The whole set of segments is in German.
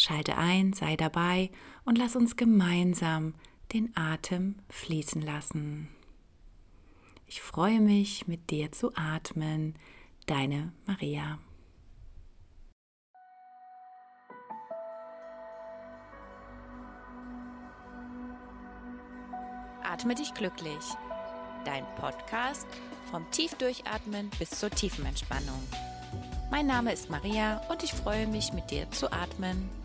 Schalte ein, sei dabei und lass uns gemeinsam den Atem fließen lassen. Ich freue mich, mit dir zu atmen. Deine Maria. Atme dich glücklich. Dein Podcast vom Tiefdurchatmen bis zur tiefen Entspannung. Mein Name ist Maria und ich freue mich, mit dir zu atmen.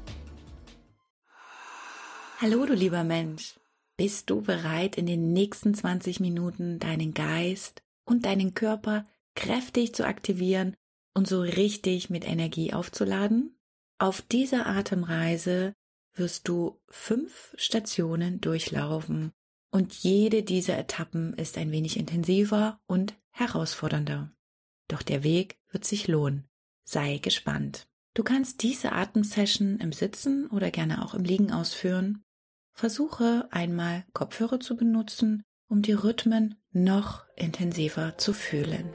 Hallo, du lieber Mensch. Bist du bereit, in den nächsten 20 Minuten deinen Geist und deinen Körper kräftig zu aktivieren und so richtig mit Energie aufzuladen? Auf dieser Atemreise wirst du fünf Stationen durchlaufen und jede dieser Etappen ist ein wenig intensiver und herausfordernder. Doch der Weg wird sich lohnen. Sei gespannt. Du kannst diese Atemsession im Sitzen oder gerne auch im Liegen ausführen Versuche einmal Kopfhörer zu benutzen, um die Rhythmen noch intensiver zu fühlen.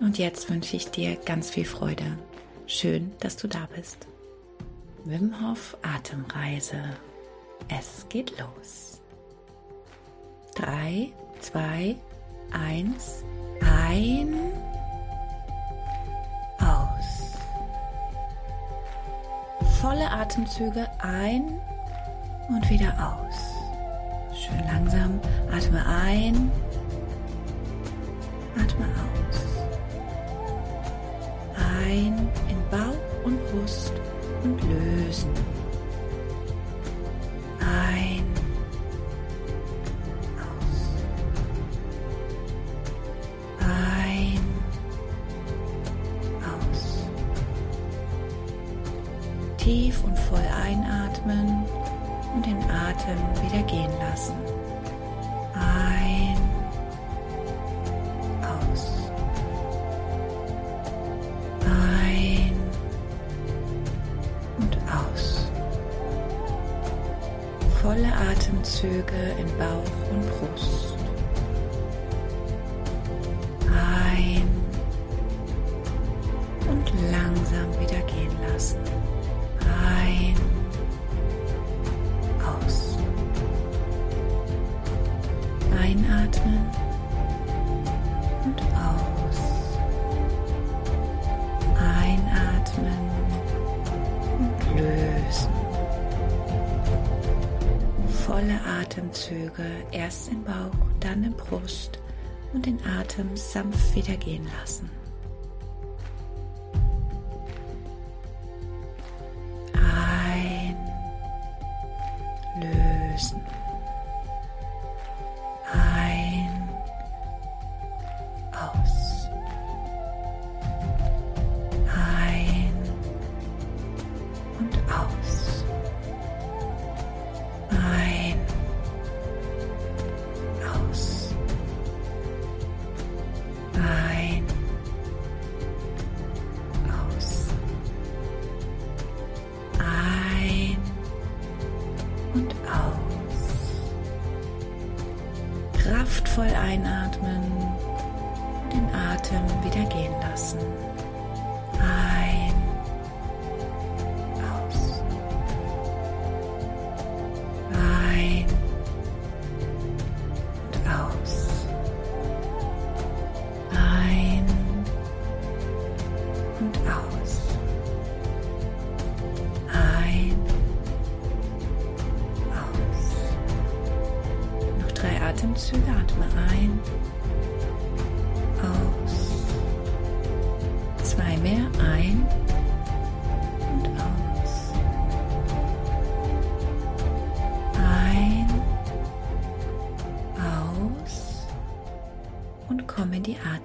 Und jetzt wünsche ich dir ganz viel Freude. Schön, dass du da bist. Wim Hof Atemreise. Es geht los. 3, 2, 1, ein, aus. Volle Atemzüge ein und wieder aus. Schön langsam. Atme ein. Atme aus. Ein in Bauch und Brust und lösen. Volle Atemzüge in Bauch und Brust. Ein und langsam wieder gehen lassen. Einatmen Atemzüge, erst im Bauch, dann im Brust und den Atem sanft wieder gehen lassen.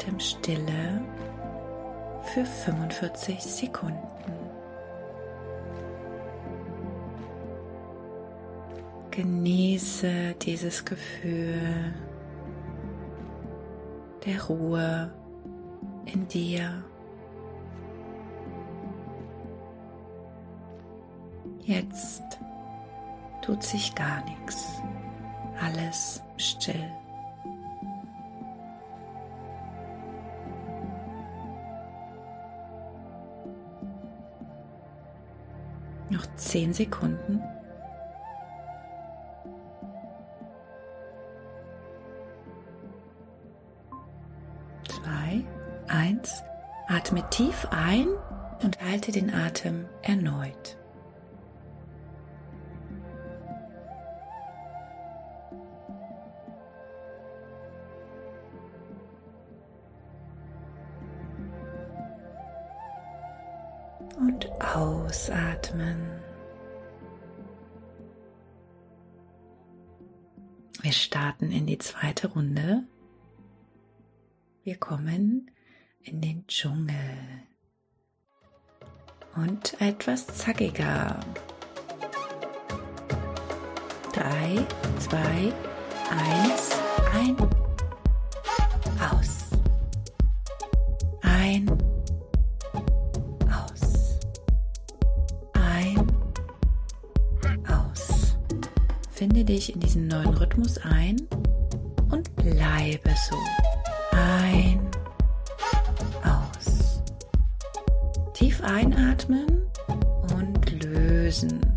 Atemstille für 45 Sekunden. Genieße dieses Gefühl der Ruhe in dir. Jetzt tut sich gar nichts, alles still. Zehn Sekunden. Zwei, eins. Atme tief ein und halte den Atem erneut. und ausatmen. Wir starten in die zweite Runde. Wir kommen in den Dschungel und etwas zackiger. Drei, zwei, eins, ein, dich in diesen neuen Rhythmus ein und bleibe so. Ein, aus. Tief einatmen und lösen.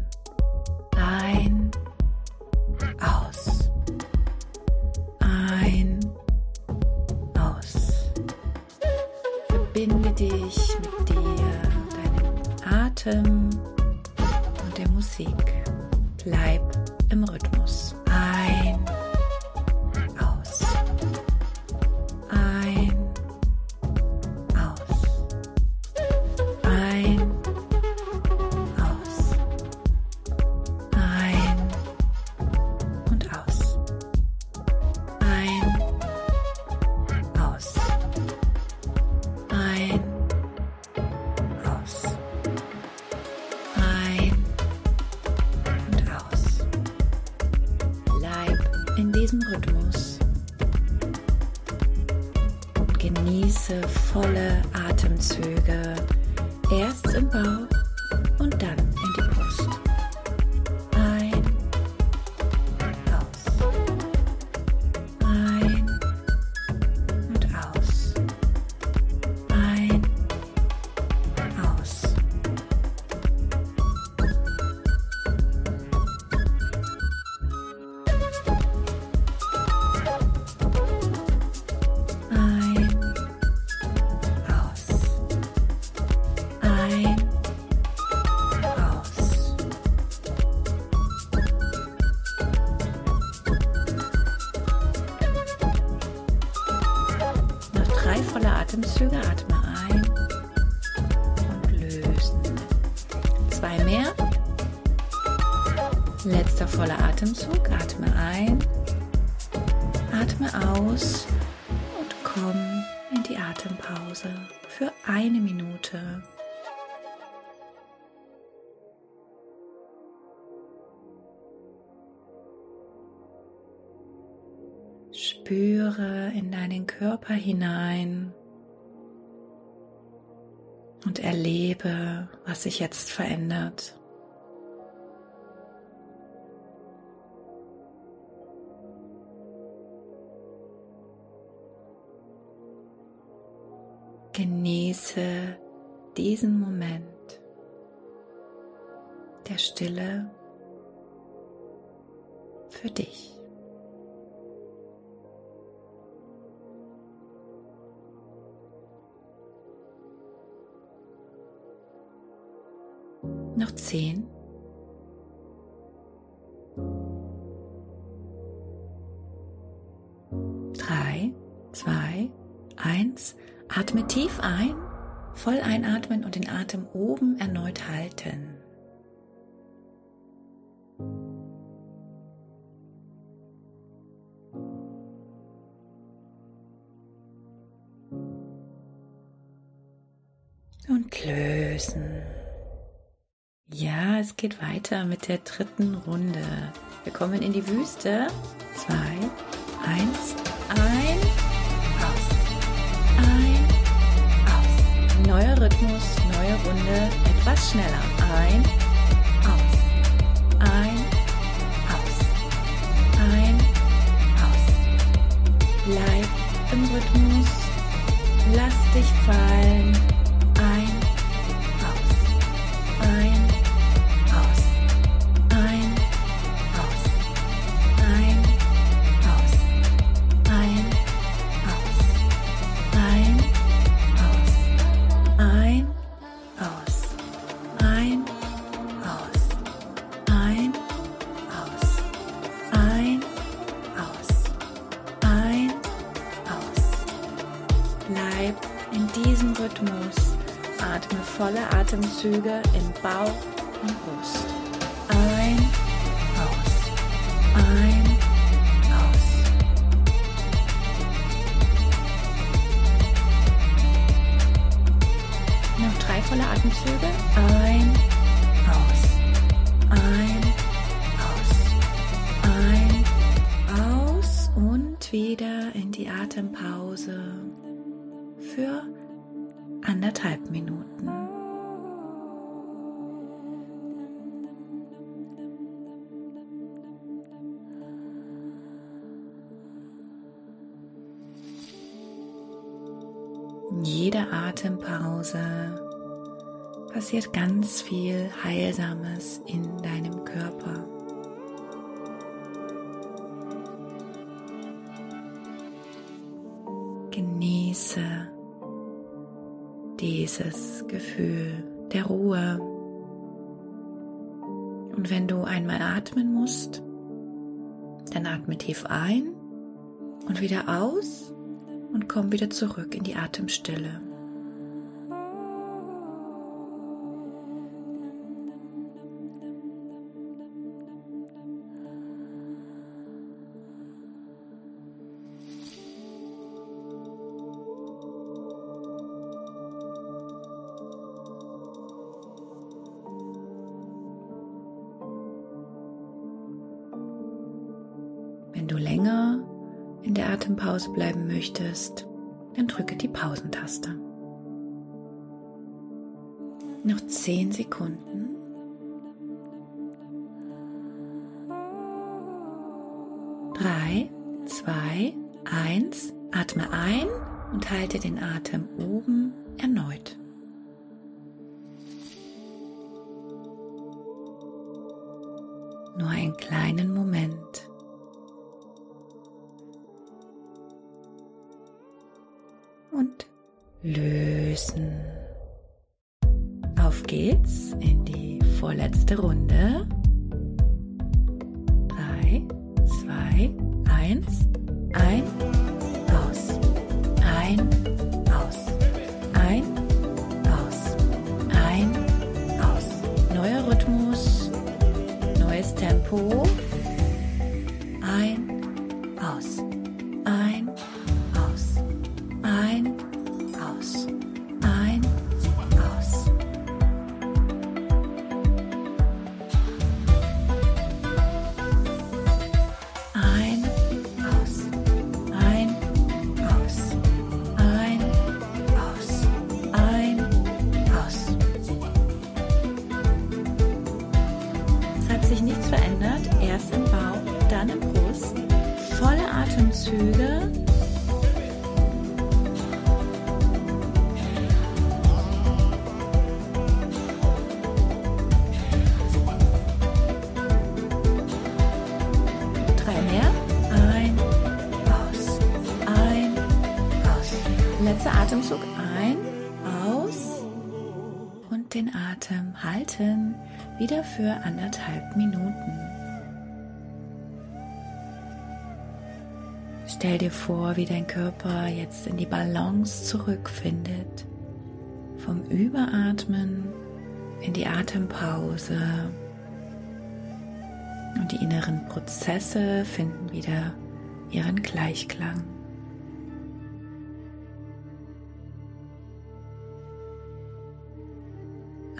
Atemzug. Atme ein. Atme aus und komm in die Atempause für eine Minute. Spüre in deinen Körper hinein und erlebe, was sich jetzt verändert. Genieße diesen Moment der Stille für dich. Noch zehn. Atme tief ein, voll einatmen und den Atem oben erneut halten. Und lösen. Ja, es geht weiter mit der dritten Runde. Wir kommen in die Wüste. Zwei, eins, Neuer Rhythmus, neue Runde, etwas schneller. Ein, aus. Ein, aus. Ein, aus. Bleib im Rhythmus. Lass dich fallen. Atemzüge in Bauch und Brust. Ein, aus, ein, aus. Noch drei volle Atemzüge. Ein, aus, ein, aus, ein, aus und wieder in die Atempause für anderthalb Minuten. Atempause passiert ganz viel Heilsames in deinem Körper. Genieße dieses Gefühl der Ruhe. Und wenn du einmal atmen musst, dann atme tief ein und wieder aus und komm wieder zurück in die Atemstille. Atempause bleiben möchtest, dann drücke die Pausentaste. Noch 10 Sekunden. Drei, zwei, eins. Atme ein und halte den Atem oben erneut. Nur einen kleinen Moment. Lösen. Auf geht's in die vorletzte Runde. Wieder für anderthalb Minuten. Stell dir vor, wie dein Körper jetzt in die Balance zurückfindet. Vom Überatmen in die Atempause. Und die inneren Prozesse finden wieder ihren Gleichklang.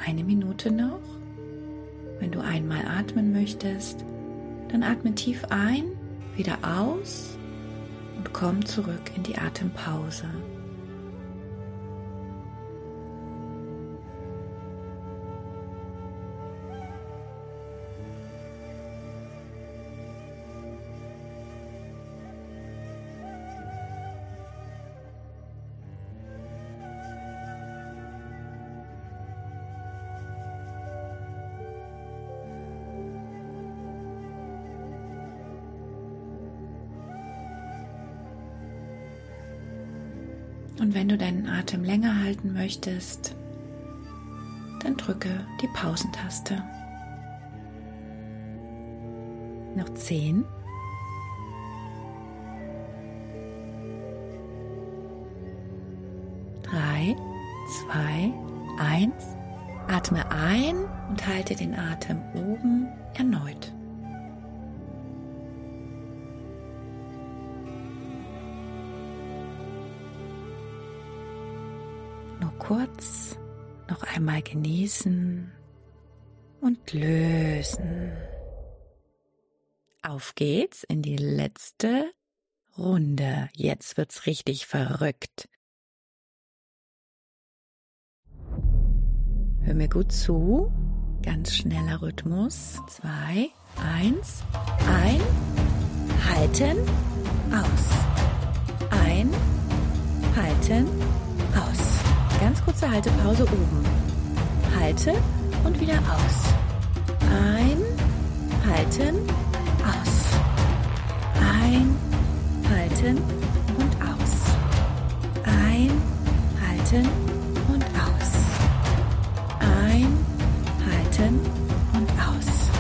Eine Minute noch. Wenn du einmal atmen möchtest, dann atme tief ein, wieder aus und komm zurück in die Atempause. Und wenn du deinen Atem länger halten möchtest, dann drücke die Pausentaste. Noch zehn. Drei, zwei, eins. Atme ein und halte den Atem oben erneut. Kurz noch einmal genießen und lösen. Auf geht's in die letzte Runde. Jetzt wird's richtig verrückt. Hör mir gut zu. Ganz schneller Rhythmus. Zwei, eins, ein, halten, aus. Ein, halten, aus. Ganz kurze Haltepause oben. Halte und wieder aus. Ein, halten, aus. Ein, halten und aus. Ein, halten und aus. Ein, halten und aus.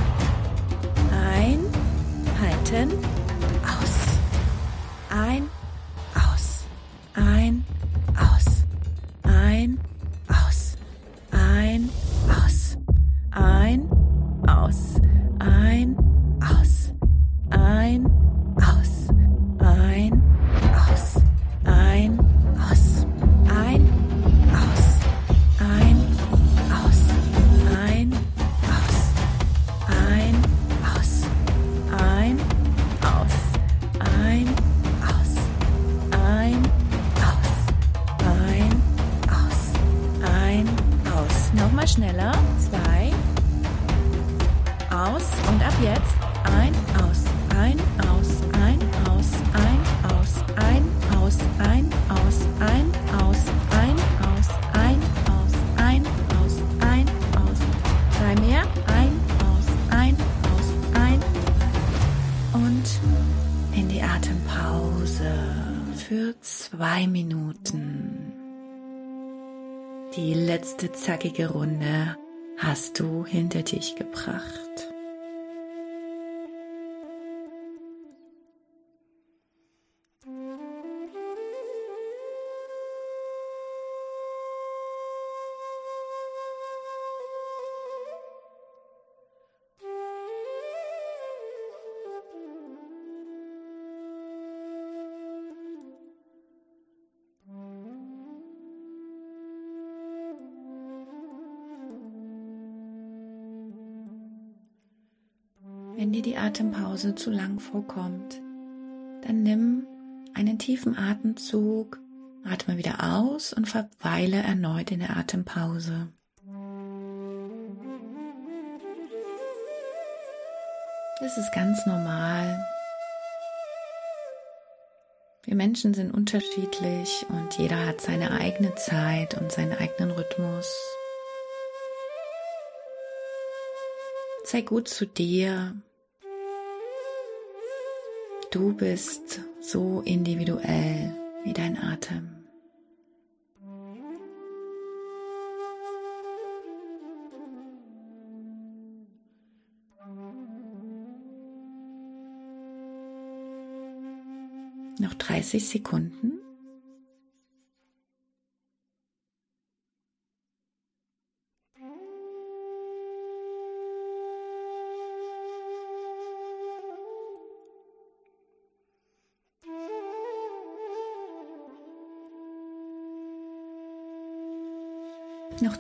Ein, halten, aus. Zwei. Aus. Und ab jetzt. Ein, aus. Ein, aus. Ein, aus. Ein, aus. Ein, aus. Ein, aus. Ein, aus. Ein, aus. Ein, aus. Ein, aus. Ein, aus. Drei mehr. Ein, aus. Ein, aus. Ein. Und in die Atempause für zwei Minuten. Die letzte zackige Runde hast du hinter dich gebracht. Wenn dir die Atempause zu lang vorkommt, dann nimm einen tiefen Atemzug, atme wieder aus und verweile erneut in der Atempause. Das ist ganz normal. Wir Menschen sind unterschiedlich und jeder hat seine eigene Zeit und seinen eigenen Rhythmus. Sei gut zu dir. Du bist so individuell wie dein Atem. Noch 30 Sekunden.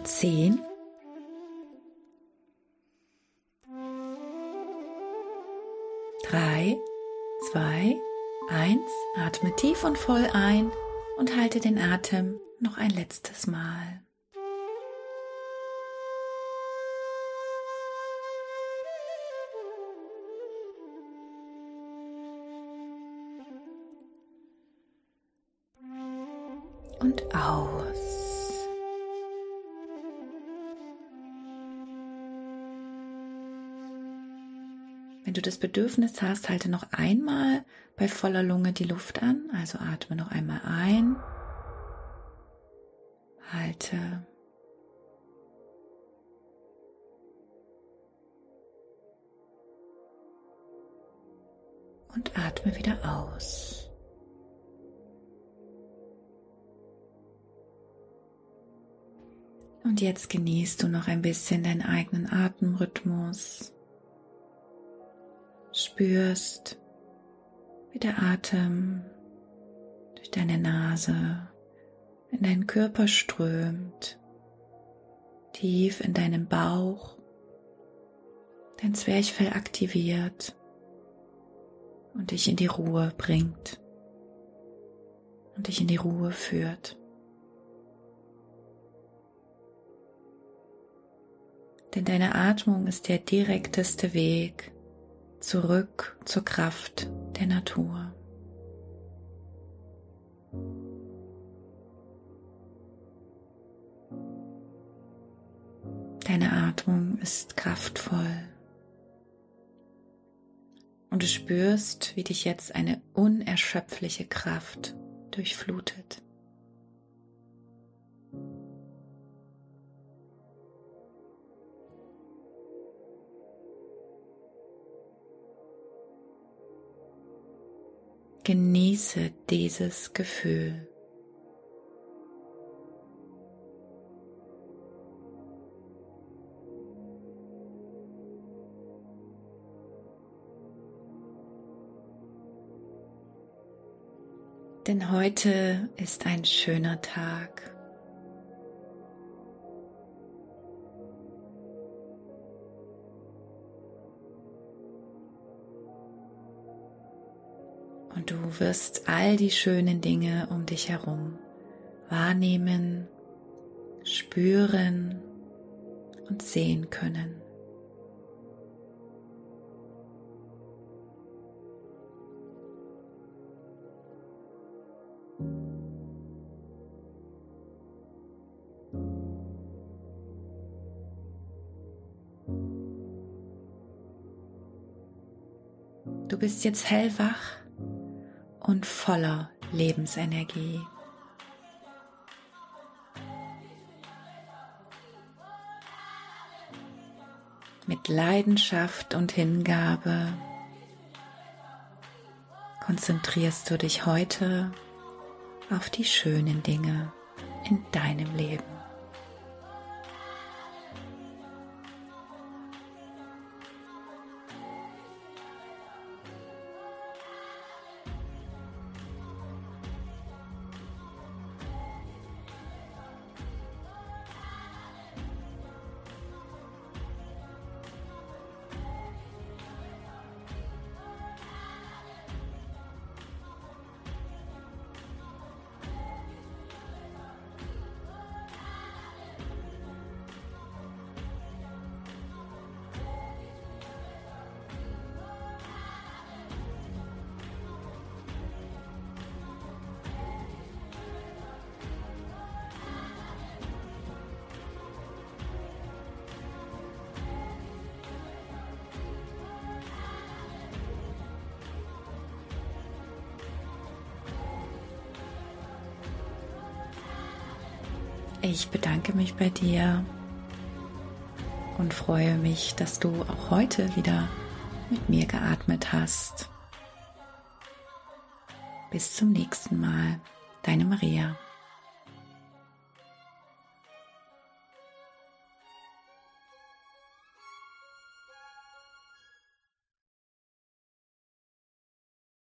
Zehn. Drei, zwei, eins. Atme tief und voll ein und halte den Atem noch ein letztes Mal. Und aus. Wenn du das Bedürfnis hast, halte noch einmal bei voller Lunge die Luft an. Also atme noch einmal ein. Halte. Und atme wieder aus. Und jetzt genießt du noch ein bisschen deinen eigenen Atemrhythmus spürst, wie der Atem durch deine Nase in deinen Körper strömt, tief in deinen Bauch, dein Zwerchfell aktiviert und dich in die Ruhe bringt und dich in die Ruhe führt. Denn deine Atmung ist der direkteste Weg zurück zur Kraft der Natur. Deine Atmung ist kraftvoll und du spürst, wie dich jetzt eine unerschöpfliche Kraft durchflutet. Genieße dieses Gefühl. Denn heute ist ein schöner Tag. Und du wirst all die schönen Dinge um dich herum wahrnehmen, spüren und sehen können. Du bist jetzt hellwach und voller Lebensenergie. Mit Leidenschaft und Hingabe konzentrierst du dich heute auf die schönen Dinge in deinem Leben. Ich bedanke mich bei dir und freue mich, dass du auch heute wieder mit mir geatmet hast. Bis zum nächsten Mal. Deine Maria.